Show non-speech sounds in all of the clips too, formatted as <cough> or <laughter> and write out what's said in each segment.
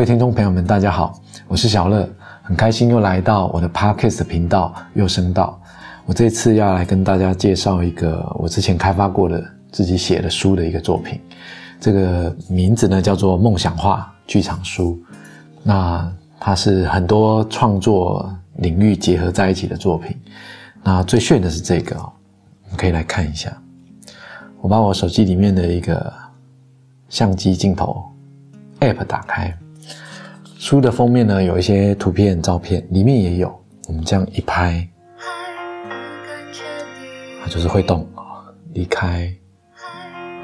各位听众朋友们，大家好，我是小乐，很开心又来到我的 Podcast 频道又声道。我这次要来跟大家介绍一个我之前开发过的自己写的书的一个作品，这个名字呢叫做《梦想化剧场书》。那它是很多创作领域结合在一起的作品。那最炫的是这个哦，你可以来看一下。我把我手机里面的一个相机镜头 App 打开。书的封面呢，有一些图片、照片，里面也有。我们这样一拍，它就是会动啊。离开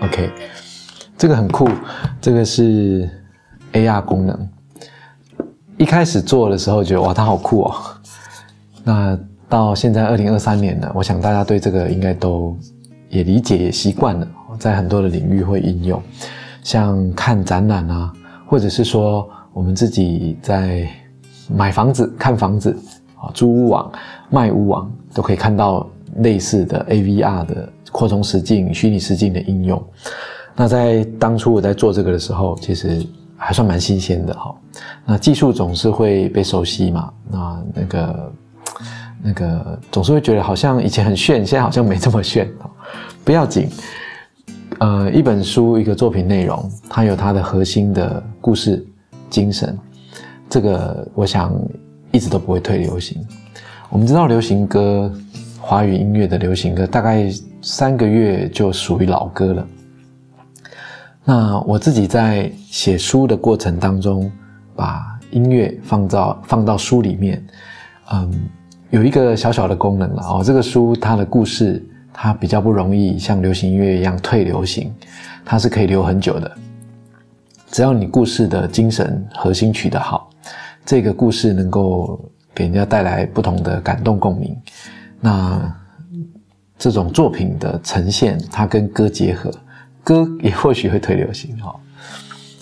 ，OK，这个很酷，这个是 AR 功能。一开始做的时候觉得哇，它好酷哦。那到现在二零二三年了，我想大家对这个应该都也理解、也习惯了，在很多的领域会应用，像看展览啊，或者是说。我们自己在买房子、看房子啊，租屋网、卖屋网都可以看到类似的 AVR 的扩充实境、虚拟实境的应用。那在当初我在做这个的时候，其实还算蛮新鲜的哈。那技术总是会被熟悉嘛，那那个那个总是会觉得好像以前很炫，现在好像没这么炫。不要紧，呃，一本书一个作品内容，它有它的核心的故事。精神，这个我想一直都不会退流行。我们知道流行歌，华语音乐的流行歌，大概三个月就属于老歌了。那我自己在写书的过程当中，把音乐放到放到书里面，嗯，有一个小小的功能了哦。这个书它的故事，它比较不容易像流行音乐一样退流行，它是可以留很久的。只要你故事的精神核心取得好，这个故事能够给人家带来不同的感动共鸣，那这种作品的呈现，它跟歌结合，歌也或许会推流行哈。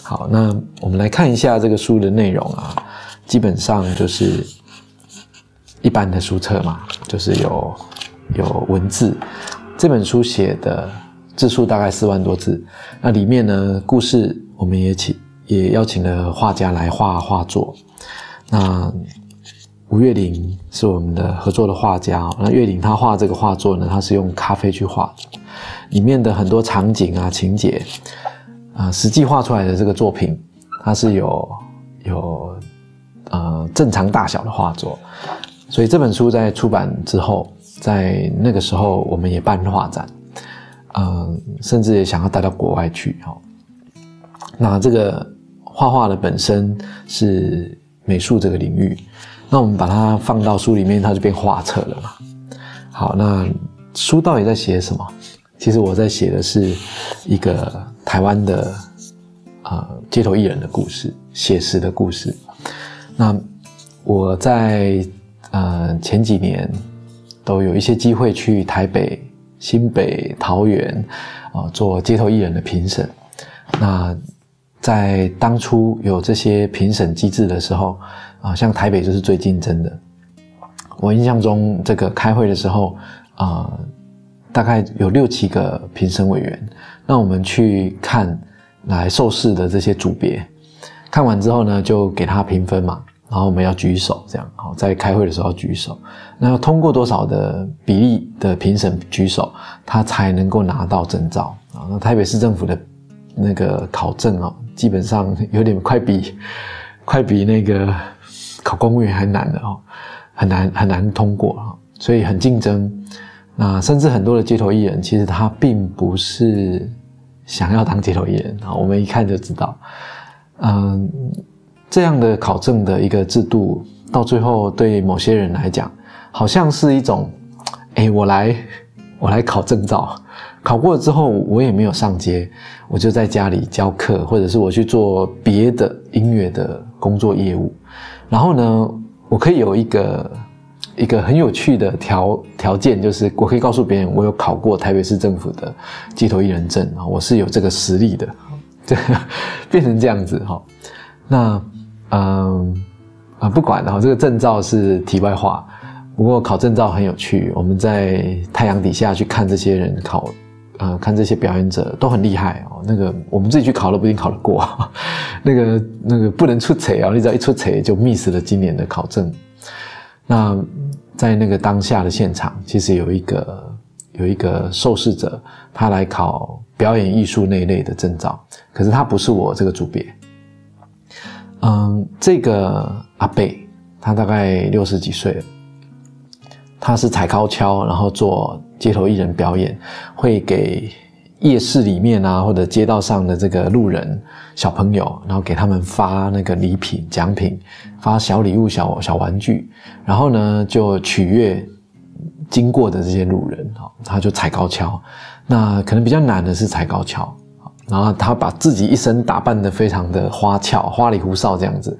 好，那我们来看一下这个书的内容啊，基本上就是一般的书册嘛，就是有有文字，这本书写的字数大概四万多字，那里面呢故事。我们也请也邀请了画家来画画作。那吴月玲是我们的合作的画家。那月玲她画这个画作呢，她是用咖啡去画的，里面的很多场景啊、情节啊，实际画出来的这个作品，它是有有呃正常大小的画作。所以这本书在出版之后，在那个时候我们也办画展，嗯，甚至也想要带到国外去哈。那这个画画的本身是美术这个领域，那我们把它放到书里面，它就变画册了嘛。好，那书到底在写什么？其实我在写的是一个台湾的呃街头艺人的故事，写实的故事。那我在呃前几年都有一些机会去台北、新北、桃园啊做街头艺人的评审，那。在当初有这些评审机制的时候，啊，像台北就是最竞争的。我印象中，这个开会的时候，啊，大概有六七个评审委员，那我们去看来受试的这些组别，看完之后呢，就给他评分嘛，然后我们要举手，这样好，在开会的时候要举手，那要通过多少的比例的评审举手，他才能够拿到证照啊？那台北市政府的那个考证啊。基本上有点快比快比那个考公务员还难的哦，很难很难通过啊，所以很竞争。那甚至很多的街头艺人，其实他并不是想要当街头艺人啊，我们一看就知道。嗯，这样的考证的一个制度，到最后对某些人来讲，好像是一种，哎，我来我来考证照。考过了之后，我也没有上街，我就在家里教课，或者是我去做别的音乐的工作业务。然后呢，我可以有一个一个很有趣的条条件，就是我可以告诉别人，我有考过台北市政府的街头艺人证啊，我是有这个实力的。这 <laughs> 变成这样子哈。那嗯啊，不管了，这个证照是题外话。不过考证照很有趣，我们在太阳底下去看这些人考。呃，看这些表演者都很厉害哦。那个我们自己去考都不一定考得过，<laughs> 那个那个不能出彩啊！你只要一出彩就 miss 了今年的考证。那在那个当下的现场，其实有一个有一个受试者，他来考表演艺术那一类的证照，可是他不是我这个组别。嗯，这个阿贝，他大概六十几岁，他是踩高跷，然后做。街头艺人表演，会给夜市里面啊，或者街道上的这个路人小朋友，然后给他们发那个礼品、奖品，发小礼物、小小玩具，然后呢，就取悦经过的这些路人，哈，他就踩高跷。那可能比较难的是踩高跷，然后他把自己一身打扮的非常的花俏、花里胡哨这样子，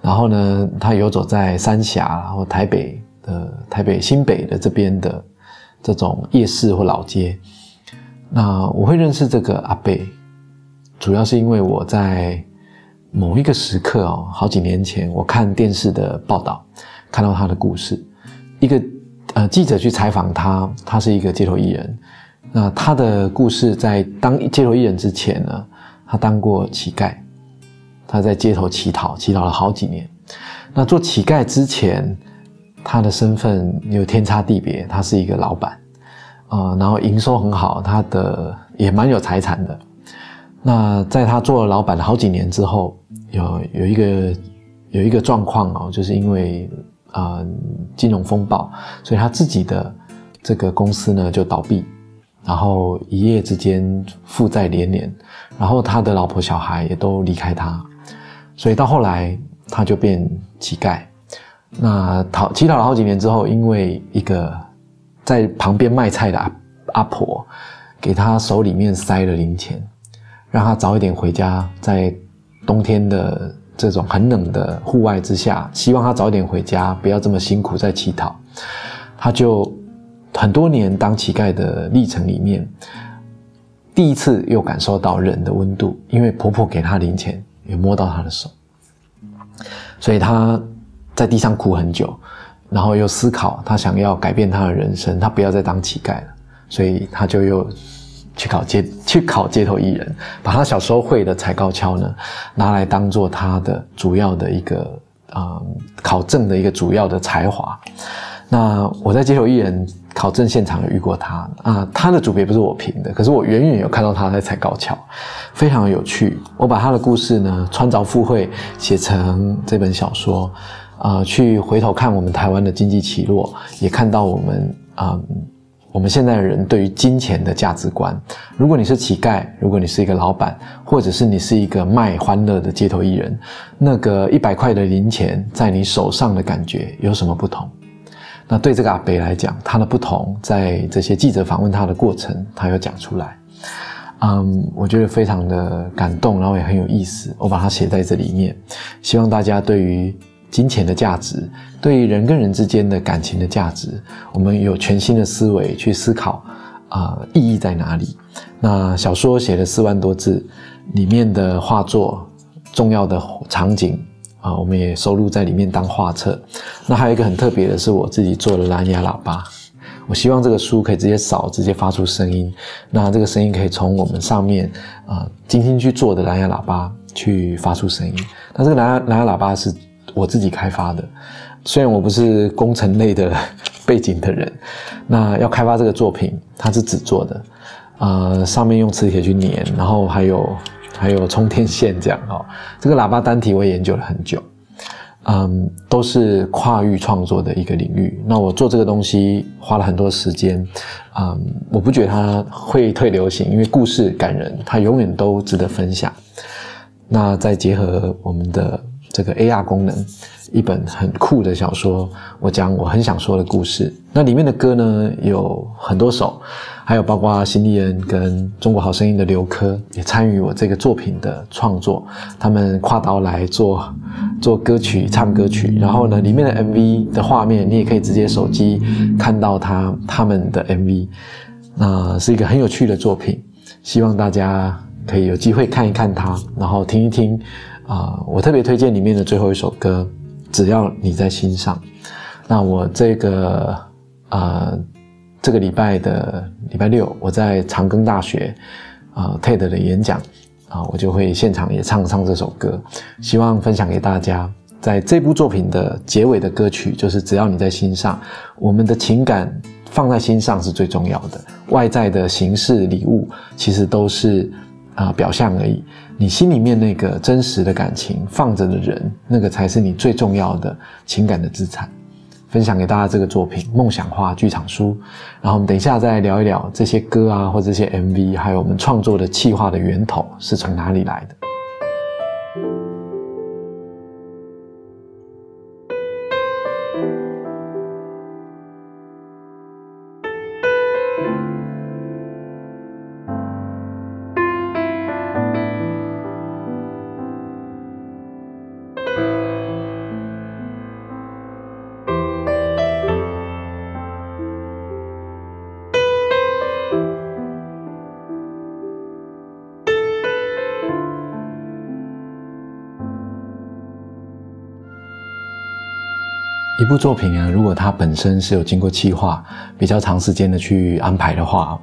然后呢，他游走在三峡，然后台北的台北新北的这边的。这种夜市或老街，那我会认识这个阿贝，主要是因为我在某一个时刻哦，好几年前，我看电视的报道，看到他的故事。一个呃记者去采访他，他是一个街头艺人。那他的故事在当街头艺人之前呢，他当过乞丐，他在街头乞讨，乞讨了好几年。那做乞丐之前。他的身份有天差地别，他是一个老板，呃，然后营收很好，他的也蛮有财产的。那在他做了老板好几年之后，有有一个有一个状况哦，就是因为啊金融风暴，所以他自己的这个公司呢就倒闭，然后一夜之间负债连连，然后他的老婆小孩也都离开他，所以到后来他就变乞丐。那讨乞讨了好几年之后，因为一个在旁边卖菜的阿阿婆，给他手里面塞了零钱，让他早一点回家，在冬天的这种很冷的户外之下，希望他早一点回家，不要这么辛苦在乞讨。他就很多年当乞丐的历程里面，第一次又感受到人的温度，因为婆婆给他零钱，也摸到他的手，所以他。在地上哭很久，然后又思考他想要改变他的人生，他不要再当乞丐了，所以他就又去考街去考街头艺人，把他小时候会的踩高跷呢拿来当做他的主要的一个啊考证的一个主要的才华。那我在街头艺人考证现场有遇过他啊，他的组别不是我评的，可是我远远有看到他在踩高跷，非常有趣。我把他的故事呢穿凿附会写成这本小说。啊，去回头看我们台湾的经济起落，也看到我们啊，我们现在的人对于金钱的价值观。如果你是乞丐，如果你是一个老板，或者是你是一个卖欢乐的街头艺人，那个一百块的零钱在你手上的感觉有什么不同？那对这个阿北来讲，他的不同在这些记者访问他的过程，他有讲出来。嗯，我觉得非常的感动，然后也很有意思，我把它写在这里面，希望大家对于。金钱的价值，对于人跟人之间的感情的价值，我们有全新的思维去思考，啊，意义在哪里？那小说写了四万多字，里面的画作、重要的场景啊，我们也收录在里面当画册。那还有一个很特别的是，我自己做的蓝牙喇叭，我希望这个书可以直接扫，直接发出声音。那这个声音可以从我们上面啊精心去做的蓝牙喇叭去发出声音。那这个蓝牙蓝牙喇叭是。我自己开发的，虽然我不是工程类的 <laughs> 背景的人，那要开发这个作品，它是纸做的，呃，上面用磁铁去粘，然后还有还有充电线这样哈。这个喇叭单体我也研究了很久，嗯，都是跨域创作的一个领域。那我做这个东西花了很多时间，嗯，我不觉得它会退流行，因为故事感人，它永远都值得分享。那再结合我们的。这个 AR 功能，一本很酷的小说，我讲我很想说的故事。那里面的歌呢有很多首，还有包括辛利恩跟中国好声音的刘珂也参与我这个作品的创作。他们跨刀来做做歌曲、唱歌曲。然后呢，里面的 MV 的画面，你也可以直接手机看到他他们的 MV。那是一个很有趣的作品，希望大家可以有机会看一看它，然后听一听。啊，我特别推荐里面的最后一首歌，只要你在心上。那我这个呃这个礼拜的礼拜六，我在长庚大学啊 TED 的演讲啊，我就会现场也唱唱这首歌，希望分享给大家。在这部作品的结尾的歌曲，就是只要你在心上，我们的情感放在心上是最重要的。外在的形式礼物其实都是啊表象而已。你心里面那个真实的感情放着的人，那个才是你最重要的情感的资产。分享给大家这个作品《梦想化剧场书》，然后我们等一下再聊一聊这些歌啊，或这些 MV，还有我们创作的企划的源头是从哪里来的。一部作品啊，如果它本身是有经过企划、比较长时间的去安排的话，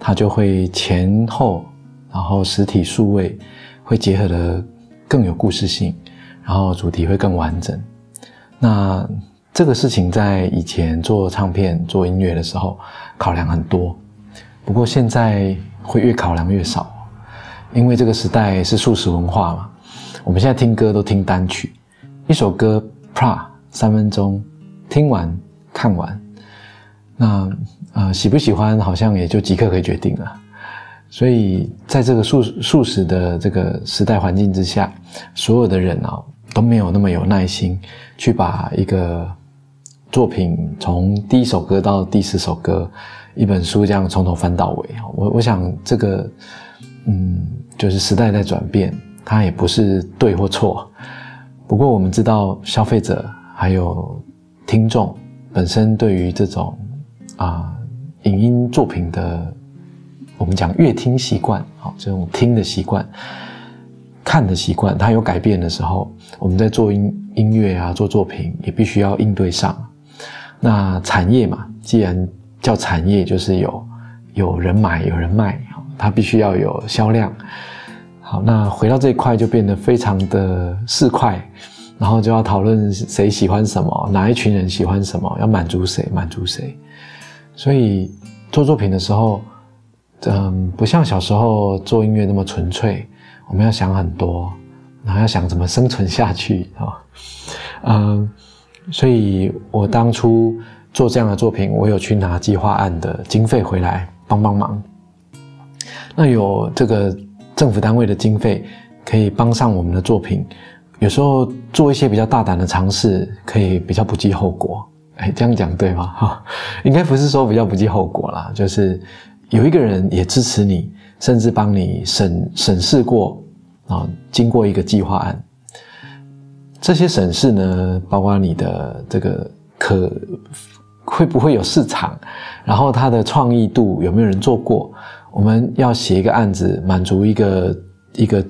它就会前后，然后实体数位会结合的更有故事性，然后主题会更完整。那这个事情在以前做唱片、做音乐的时候考量很多，不过现在会越考量越少，因为这个时代是速食文化嘛。我们现在听歌都听单曲，一首歌 pra。三分钟，听完看完，那呃喜不喜欢好像也就即刻可以决定了。所以在这个速速食的这个时代环境之下，所有的人啊都没有那么有耐心去把一个作品从第一首歌到第四首歌，一本书这样从头翻到尾我我想这个嗯，就是时代在转变，它也不是对或错。不过我们知道消费者。还有听众本身对于这种啊影音作品的，我们讲乐听习惯，好这种听的习惯、看的习惯，它有改变的时候，我们在做音音乐啊做作品也必须要应对上。那产业嘛，既然叫产业，就是有有人买有人卖，它必须要有销量。好，那回到这一块就变得非常的市侩。然后就要讨论谁喜欢什么，哪一群人喜欢什么，要满足谁，满足谁。所以做作品的时候，嗯，不像小时候做音乐那么纯粹。我们要想很多，然后要想怎么生存下去啊。嗯，所以我当初做这样的作品，我有去拿计划案的经费回来帮帮忙。那有这个政府单位的经费可以帮上我们的作品。有时候做一些比较大胆的尝试，可以比较不计后果。哎，这样讲对吗？哈，应该不是说比较不计后果啦，就是有一个人也支持你，甚至帮你审审视过啊，经过一个计划案。这些审视呢，包括你的这个可会不会有市场，然后它的创意度有没有人做过？我们要写一个案子，满足一个一个。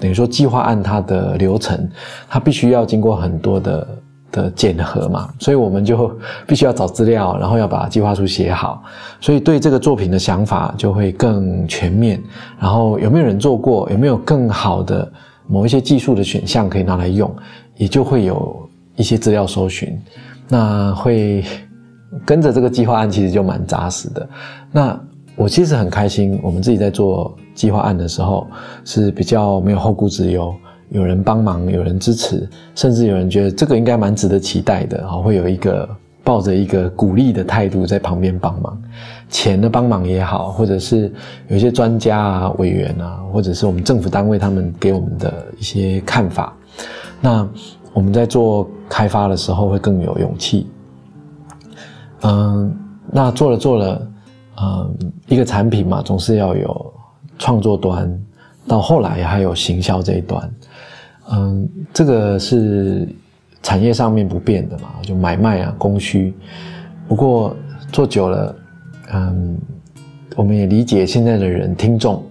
等于说，计划按它的流程，它必须要经过很多的的检核嘛，所以我们就 <laughs> 必须要找资料，然后要把计划书写好，所以对这个作品的想法就会更全面。然后有没有人做过，有没有更好的某一些技术的选项可以拿来用，也就会有一些资料搜寻，那会 <laughs> 跟着这个计划案，其实就蛮扎实的。那我其实很开心，我们自己在做。计划案的时候是比较没有后顾之忧，有人帮忙，有人支持，甚至有人觉得这个应该蛮值得期待的啊，会有一个抱着一个鼓励的态度在旁边帮忙，钱的帮忙也好，或者是有一些专家啊、委员啊，或者是我们政府单位他们给我们的一些看法，那我们在做开发的时候会更有勇气。嗯，那做了做了，嗯，一个产品嘛，总是要有。创作端到后来还有行销这一端，嗯，这个是产业上面不变的嘛，就买卖啊供需。不过做久了，嗯，我们也理解现在的人听众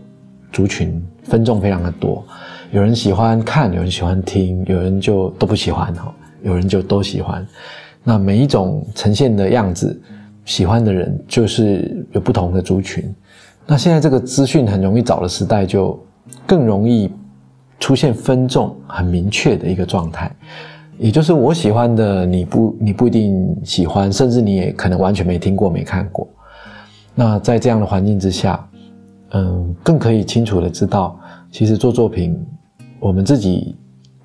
族群分众非常的多，有人喜欢看，有人喜欢听，有人就都不喜欢哈，有人就都喜欢。那每一种呈现的样子，喜欢的人就是有不同的族群。那现在这个资讯很容易找的时代，就更容易出现分众很明确的一个状态，也就是我喜欢的你不你不一定喜欢，甚至你也可能完全没听过没看过。那在这样的环境之下，嗯，更可以清楚的知道，其实做作品，我们自己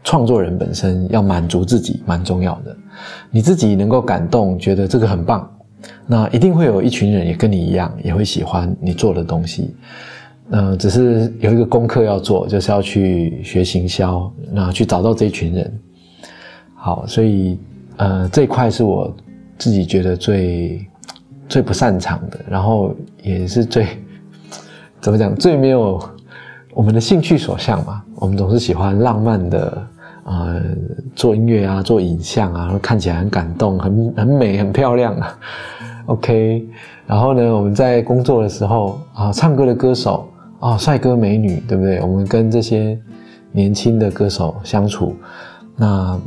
创作人本身要满足自己蛮重要的，你自己能够感动，觉得这个很棒。那一定会有一群人也跟你一样，也会喜欢你做的东西。嗯，只是有一个功课要做，就是要去学行销，那去找到这一群人。好，所以呃，这一块是我自己觉得最最不擅长的，然后也是最 <laughs> 怎么讲最没有我们的兴趣所向嘛。我们总是喜欢浪漫的。呃，做音乐啊，做影像啊，看起来很感动，很很美，很漂亮啊。OK，然后呢，我们在工作的时候啊，唱歌的歌手啊，帅哥美女，对不对？我们跟这些年轻的歌手相处，那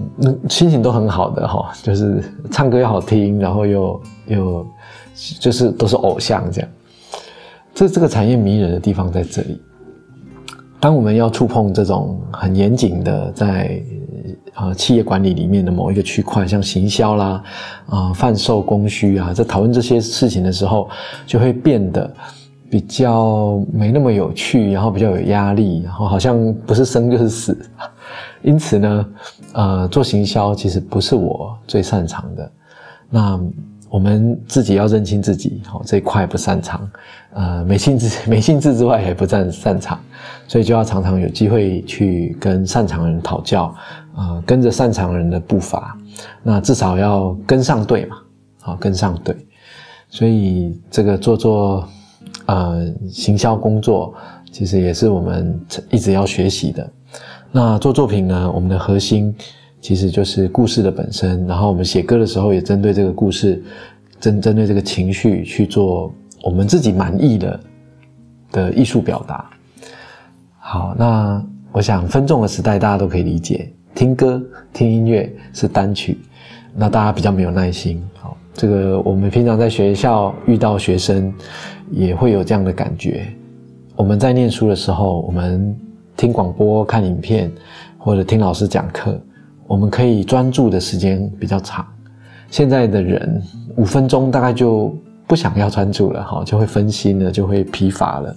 心情都很好的哈，就是唱歌又好听，然后又又就是都是偶像这样。这这个产业迷人的地方在这里。当我们要触碰这种很严谨的，在呃企业管理里面的某一个区块，像行销啦、啊贩售供需啊，在讨论这些事情的时候，就会变得比较没那么有趣，然后比较有压力，然后好像不是生就是死。<laughs> 因此呢，呃，做行销其实不是我最擅长的。那。我们自己要认清自己，好这一块不擅长，呃，没兴致，<laughs> 没兴致之外也不擅擅长，所以就要常常有机会去跟擅长人讨教，呃，跟着擅长人的步伐，那至少要跟上队嘛，好跟上队，所以这个做做呃行销工作，其实也是我们一直要学习的。那做作品呢，我们的核心。其实就是故事的本身，然后我们写歌的时候也针对这个故事，针针对这个情绪去做我们自己满意的的艺术表达。好，那我想分众的时代大家都可以理解，听歌听音乐是单曲，那大家比较没有耐心。好，这个我们平常在学校遇到学生也会有这样的感觉。我们在念书的时候，我们听广播、看影片或者听老师讲课。我们可以专注的时间比较长，现在的人五分钟大概就不想要专注了，哈，就会分心了，就会疲乏了，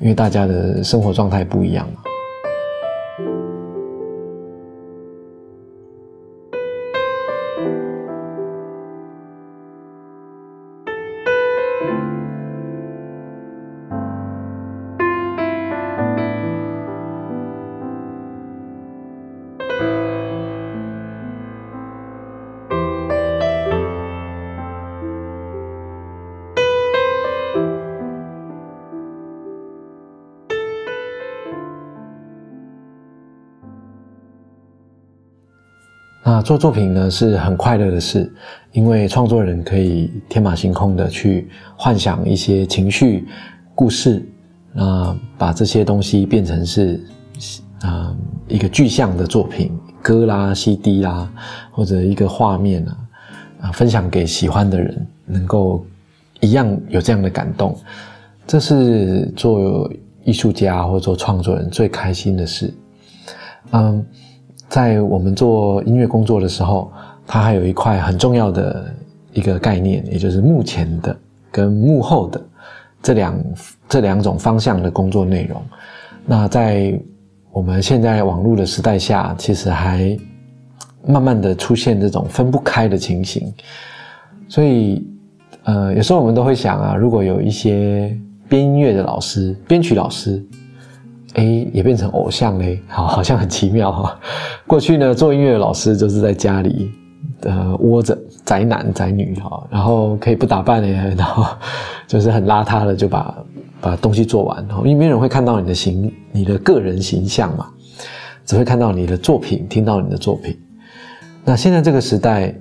因为大家的生活状态不一样嘛。做作品呢是很快乐的事，因为创作人可以天马行空的去幻想一些情绪、故事，那把这些东西变成是啊一个具象的作品，歌啦、CD 啦，或者一个画面啊，啊分享给喜欢的人，能够一样有这样的感动，这是做艺术家或做创作人最开心的事，嗯。在我们做音乐工作的时候，它还有一块很重要的一个概念，也就是幕前的跟幕后的这两这两种方向的工作内容。那在我们现在网络的时代下，其实还慢慢的出现这种分不开的情形。所以，呃，有时候我们都会想啊，如果有一些编音乐的老师、编曲老师。哎，也变成偶像嘞，好，好像很奇妙哈。过去呢，做音乐的老师就是在家里，呃，窝着宅男宅女哈，然后可以不打扮嘞，然后就是很邋遢的就把把东西做完，因为没人会看到你的形，你的个人形象嘛，只会看到你的作品，听到你的作品。那现在这个时代，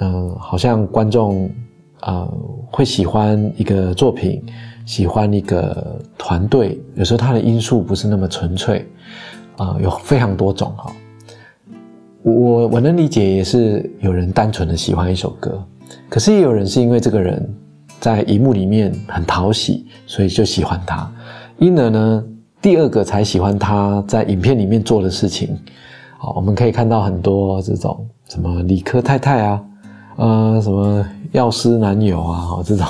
嗯，好像观众啊会喜欢一个作品。喜欢一个团队，有时候它的因素不是那么纯粹，啊，有非常多种哈。我我能理解，也是有人单纯的喜欢一首歌，可是也有人是因为这个人在荧幕里面很讨喜，所以就喜欢他。因而呢，第二个才喜欢他在影片里面做的事情。好，我们可以看到很多这种什么理科太太啊，呃，什么药师男友啊，这种，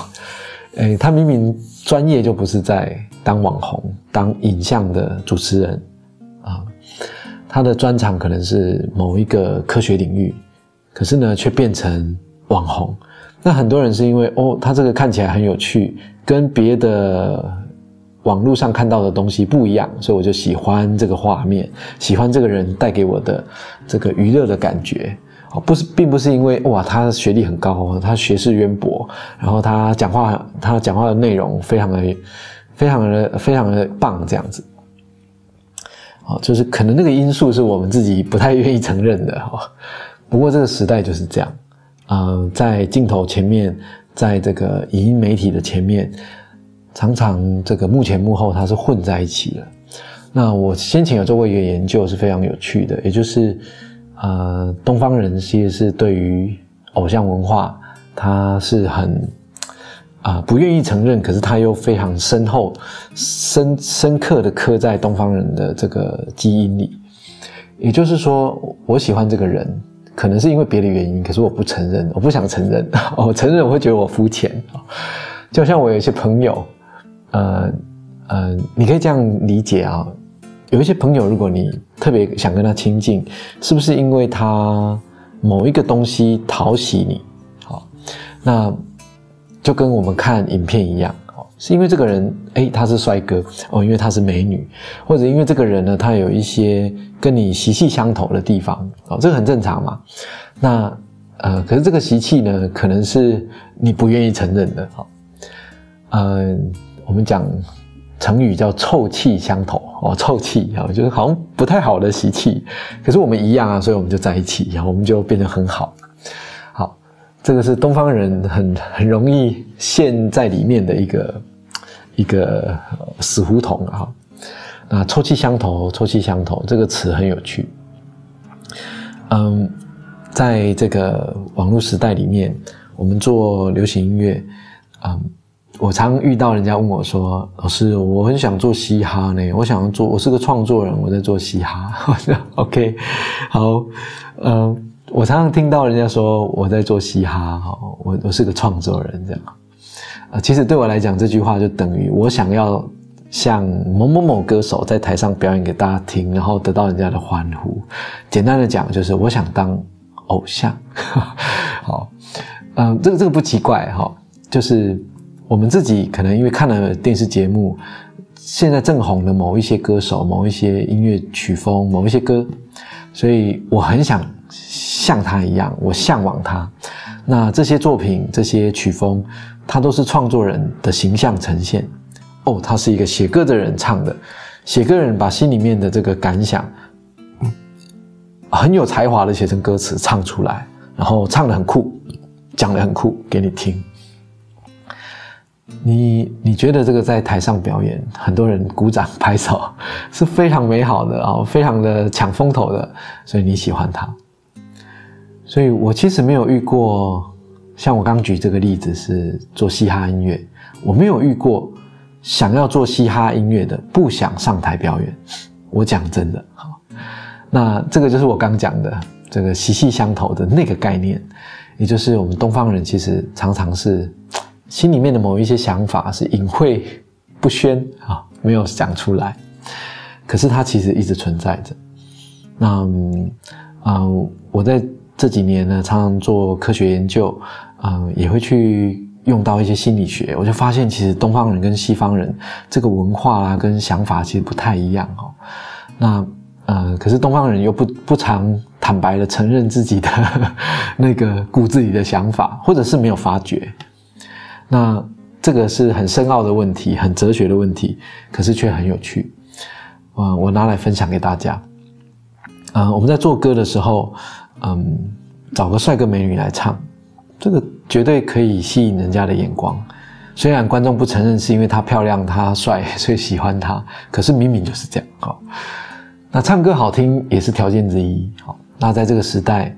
哎，他明明专业就不是在当网红、当影像的主持人啊，他的专长可能是某一个科学领域，可是呢，却变成网红。那很多人是因为哦，他这个看起来很有趣，跟别的网络上看到的东西不一样，所以我就喜欢这个画面，喜欢这个人带给我的这个娱乐的感觉。哦，不是，并不是因为哇，他学历很高，他学识渊博，然后他讲话，他讲话的内容非常的、非常的、非常的棒，这样子。哦，就是可能那个因素是我们自己不太愿意承认的哦。不过这个时代就是这样。呃，在镜头前面，在这个影音媒体的前面，常常这个幕前幕后它是混在一起的。那我先前有做过一个研究，是非常有趣的，也就是，呃，东方人其实是对于偶像文化，他是很啊不愿意承认，可是他又非常深厚、深深刻的刻在东方人的这个基因里。也就是说，我喜欢这个人。可能是因为别的原因，可是我不承认，我不想承认。<laughs> 我承认我会觉得我肤浅就像我有一些朋友，呃呃，你可以这样理解啊。有一些朋友，如果你特别想跟他亲近，是不是因为他某一个东西讨喜你？好，那就跟我们看影片一样。是因为这个人，哎，他是帅哥哦，因为他是美女，或者因为这个人呢，他有一些跟你习气相投的地方哦，这个很正常嘛。那呃，可是这个习气呢，可能是你不愿意承认的哈。嗯，我们讲成语叫臭气相投哦，臭气啊，就是好像不太好的习气，可是我们一样啊，所以我们就在一起，然后我们就变得很好。好，这个是东方人很很容易陷在里面的一个。一个死胡同啊！那臭气相投，臭气相投这个词很有趣。嗯，在这个网络时代里面，我们做流行音乐，嗯，我常遇到人家问我说：“老师，我很想做嘻哈呢，我想要做，我是个创作人，我在做嘻哈。<laughs> ”OK，好，嗯，我常常听到人家说我在做嘻哈，我我是个创作人这样。啊，其实对我来讲，这句话就等于我想要像某某某歌手在台上表演给大家听，然后得到人家的欢呼。简单的讲，就是我想当偶像。<laughs> 好，嗯，这个这个不奇怪哈，就是我们自己可能因为看了电视节目，现在正红的某一些歌手、某一些音乐曲风、某一些歌，所以我很想像他一样，我向往他。那这些作品、这些曲风。他都是创作人的形象呈现，哦，他是一个写歌的人唱的，写歌人把心里面的这个感想，很有才华的写成歌词唱出来，然后唱的很酷，讲的很酷给你听。你你觉得这个在台上表演，很多人鼓掌拍手，<laughs> 是非常美好的啊，非常的抢风头的，所以你喜欢他。所以我其实没有遇过。像我刚举这个例子是做嘻哈音乐，我没有遇过想要做嘻哈音乐的不想上台表演。我讲真的，好，那这个就是我刚讲的这个息息相投的那个概念，也就是我们东方人其实常常是心里面的某一些想法是隐晦不宣啊，没有讲出来，可是它其实一直存在着。那啊，我在这几年呢，常常做科学研究。嗯，也会去用到一些心理学，我就发现其实东方人跟西方人这个文化啊跟想法其实不太一样哦。那呃，可是东方人又不不常坦白的承认自己的 <laughs> 那个骨子里的想法，或者是没有发觉。那这个是很深奥的问题，很哲学的问题，可是却很有趣。嗯，我拿来分享给大家。嗯，我们在做歌的时候，嗯，找个帅哥美女来唱。这个绝对可以吸引人家的眼光，虽然观众不承认是因为他漂亮、他帅，<laughs> 所以喜欢他，可是明明就是这样。好，那唱歌好听也是条件之一。好，那在这个时代，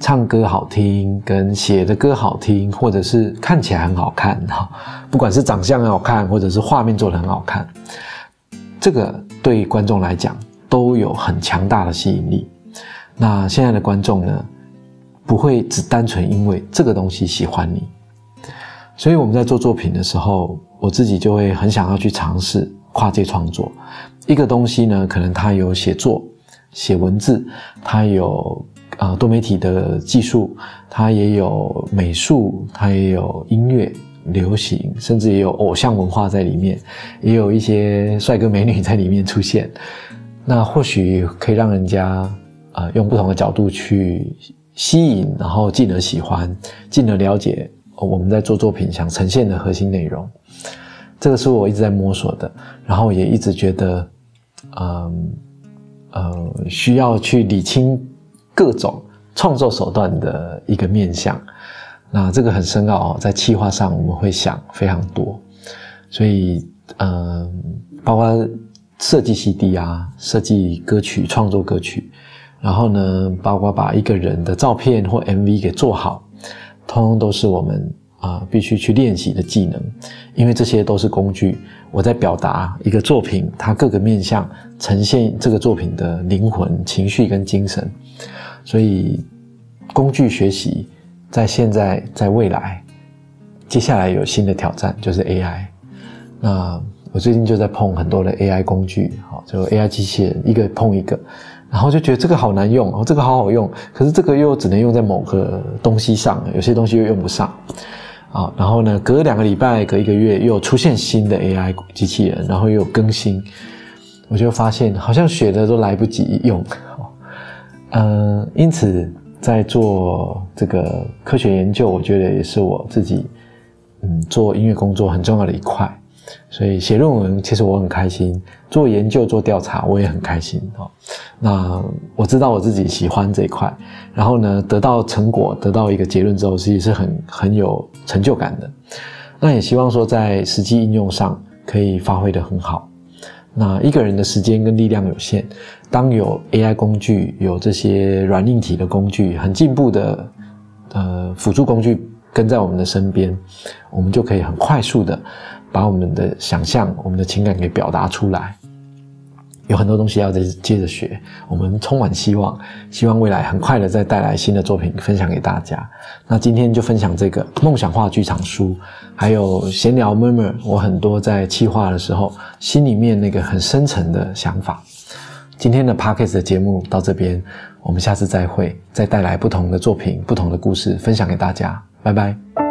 唱歌好听，跟写的歌好听，或者是看起来很好看哈，不管是长相很好看，或者是画面做的很好看，这个对观众来讲都有很强大的吸引力。那现在的观众呢，不会只单纯因为这个东西喜欢你，所以我们在做作品的时候，我自己就会很想要去尝试跨界创作。一个东西呢，可能它有写作、写文字，它有。啊，多媒体的技术，它也有美术，它也有音乐、流行，甚至也有偶像文化在里面，也有一些帅哥美女在里面出现。那或许可以让人家啊，用不同的角度去吸引，然后进而喜欢，进而了解我们在做作品想呈现的核心内容。这个是我一直在摸索的，然后也一直觉得，嗯呃，需要去理清。各种创作手段的一个面向，那这个很深奥哦，在企划上我们会想非常多，所以嗯，包括设计 CD 啊，设计歌曲、创作歌曲，然后呢，包括把一个人的照片或 MV 给做好，通通都是我们啊必须去练习的技能，因为这些都是工具。我在表达一个作品，它各个面向呈现这个作品的灵魂、情绪跟精神。所以，工具学习在现在、在未来，接下来有新的挑战，就是 AI。那我最近就在碰很多的 AI 工具，好，就 AI 机器人，一个碰一个，然后就觉得这个好难用，哦，这个好好用，可是这个又只能用在某个东西上，有些东西又用不上，啊，然后呢，隔两个礼拜、隔一个月又出现新的 AI 机器人，然后又有更新，我就发现好像学的都来不及用。嗯，因此在做这个科学研究，我觉得也是我自己嗯做音乐工作很重要的一块。所以写论文其实我很开心，做研究做调查我也很开心哦。那我知道我自己喜欢这一块，然后呢得到成果，得到一个结论之后，其实是很很有成就感的。那也希望说在实际应用上可以发挥的很好。那一个人的时间跟力量有限，当有 AI 工具、有这些软硬体的工具很进步的呃辅助工具跟在我们的身边，我们就可以很快速的把我们的想象、我们的情感给表达出来。有很多东西要再接着学，我们充满希望，希望未来很快的再带来新的作品分享给大家。那今天就分享这个梦想化剧场书，还有闲聊 murmur，我很多在企划的时候心里面那个很深沉的想法。今天的 podcast 的节目到这边，我们下次再会，再带来不同的作品、不同的故事分享给大家。拜拜。